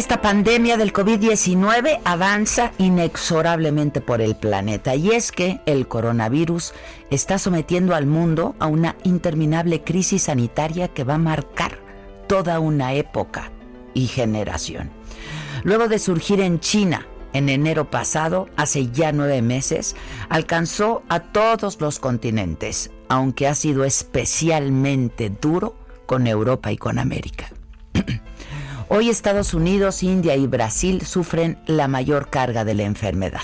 Esta pandemia del COVID-19 avanza inexorablemente por el planeta y es que el coronavirus está sometiendo al mundo a una interminable crisis sanitaria que va a marcar toda una época y generación. Luego de surgir en China en enero pasado, hace ya nueve meses, alcanzó a todos los continentes, aunque ha sido especialmente duro con Europa y con América. Hoy Estados Unidos, India y Brasil sufren la mayor carga de la enfermedad.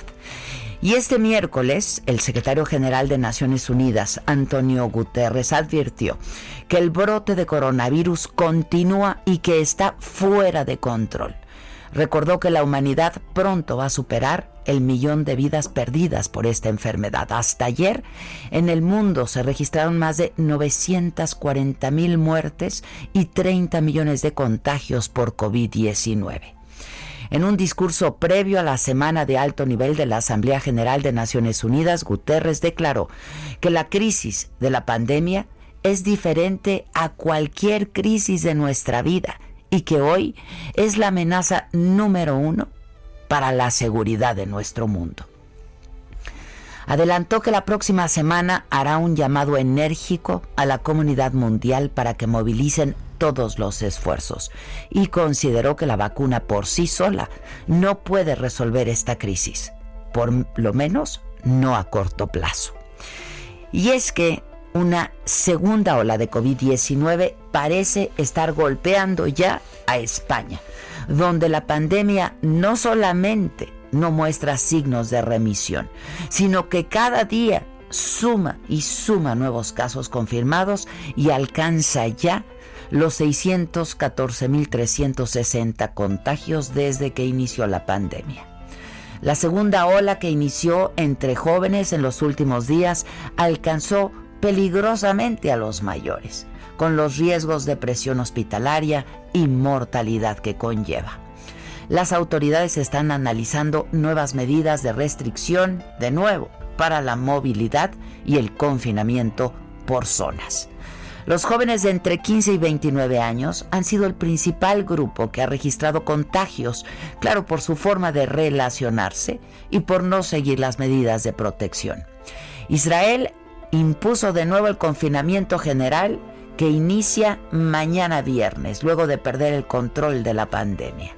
Y este miércoles, el secretario general de Naciones Unidas, Antonio Guterres, advirtió que el brote de coronavirus continúa y que está fuera de control. Recordó que la humanidad pronto va a superar el millón de vidas perdidas por esta enfermedad. Hasta ayer en el mundo se registraron más de 940 mil muertes y 30 millones de contagios por COVID-19. En un discurso previo a la semana de alto nivel de la Asamblea General de Naciones Unidas, Guterres declaró que la crisis de la pandemia es diferente a cualquier crisis de nuestra vida y que hoy es la amenaza número uno para la seguridad de nuestro mundo. Adelantó que la próxima semana hará un llamado enérgico a la comunidad mundial para que movilicen todos los esfuerzos y consideró que la vacuna por sí sola no puede resolver esta crisis, por lo menos no a corto plazo. Y es que una segunda ola de COVID-19 parece estar golpeando ya a España, donde la pandemia no solamente no muestra signos de remisión, sino que cada día suma y suma nuevos casos confirmados y alcanza ya los 614.360 contagios desde que inició la pandemia. La segunda ola que inició entre jóvenes en los últimos días alcanzó peligrosamente a los mayores, con los riesgos de presión hospitalaria y mortalidad que conlleva. Las autoridades están analizando nuevas medidas de restricción, de nuevo, para la movilidad y el confinamiento por zonas. Los jóvenes de entre 15 y 29 años han sido el principal grupo que ha registrado contagios, claro, por su forma de relacionarse y por no seguir las medidas de protección. Israel impuso de nuevo el confinamiento general que inicia mañana viernes, luego de perder el control de la pandemia.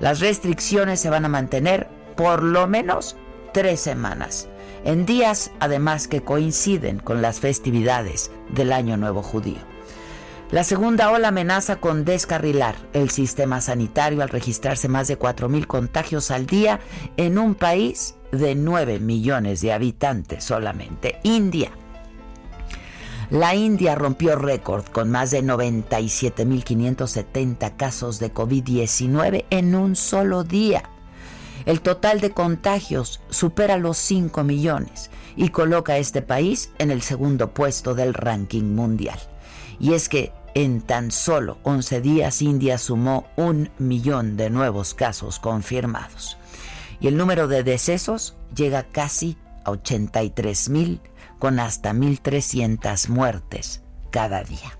Las restricciones se van a mantener por lo menos tres semanas, en días además que coinciden con las festividades del Año Nuevo Judío. La segunda ola amenaza con descarrilar el sistema sanitario al registrarse más de 4.000 contagios al día en un país de 9 millones de habitantes solamente, India. La India rompió récord con más de 97.570 casos de COVID-19 en un solo día. El total de contagios supera los 5 millones y coloca a este país en el segundo puesto del ranking mundial. Y es que En tan solo 11 días, India sumó un millón de nuevos casos confirmados. Y el número de decesos llega casi a 83 mil, con hasta 1.300 muertes cada día.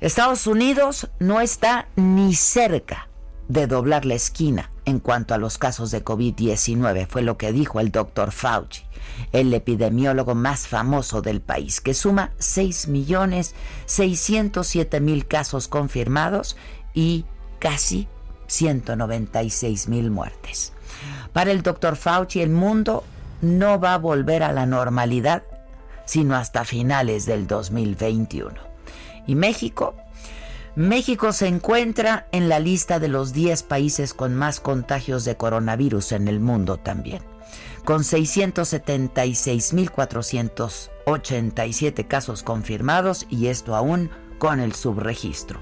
Estados Unidos no está ni cerca de doblar la esquina en cuanto a los casos de COVID-19, fue lo que dijo el doctor Fauci, el epidemiólogo más famoso del país, que suma 6.607.000 casos confirmados y casi 196.000 muertes. Para el doctor Fauci, el mundo no va a volver a la normalidad sino hasta finales del 2021. ¿Y México? México se encuentra en la lista de los 10 países con más contagios de coronavirus en el mundo también, con 676.487 casos confirmados y esto aún con el subregistro.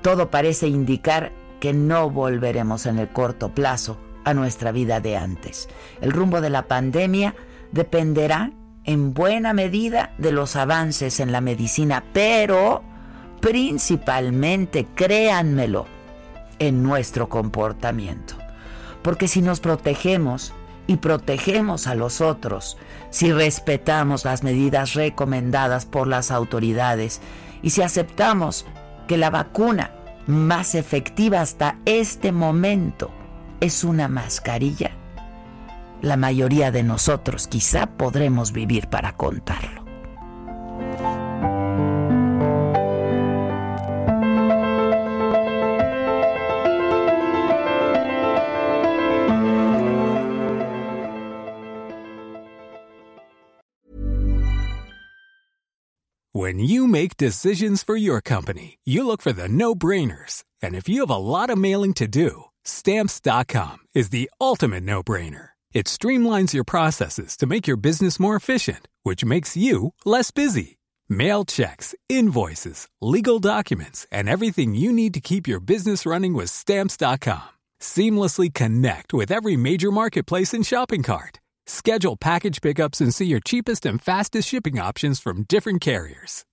Todo parece indicar que no volveremos en el corto plazo a nuestra vida de antes. El rumbo de la pandemia dependerá en buena medida de los avances en la medicina, pero principalmente, créanmelo, en nuestro comportamiento. Porque si nos protegemos y protegemos a los otros, si respetamos las medidas recomendadas por las autoridades y si aceptamos que la vacuna más efectiva hasta este momento es una mascarilla, la mayoría de nosotros quizá podremos vivir para contarlo. When you make decisions for your company, you look for the no-brainers. And if you have a lot of mailing to do, stamps.com is the ultimate no-brainer. It streamlines your processes to make your business more efficient, which makes you less busy. Mail checks, invoices, legal documents, and everything you need to keep your business running with Stamps.com. Seamlessly connect with every major marketplace and shopping cart. Schedule package pickups and see your cheapest and fastest shipping options from different carriers.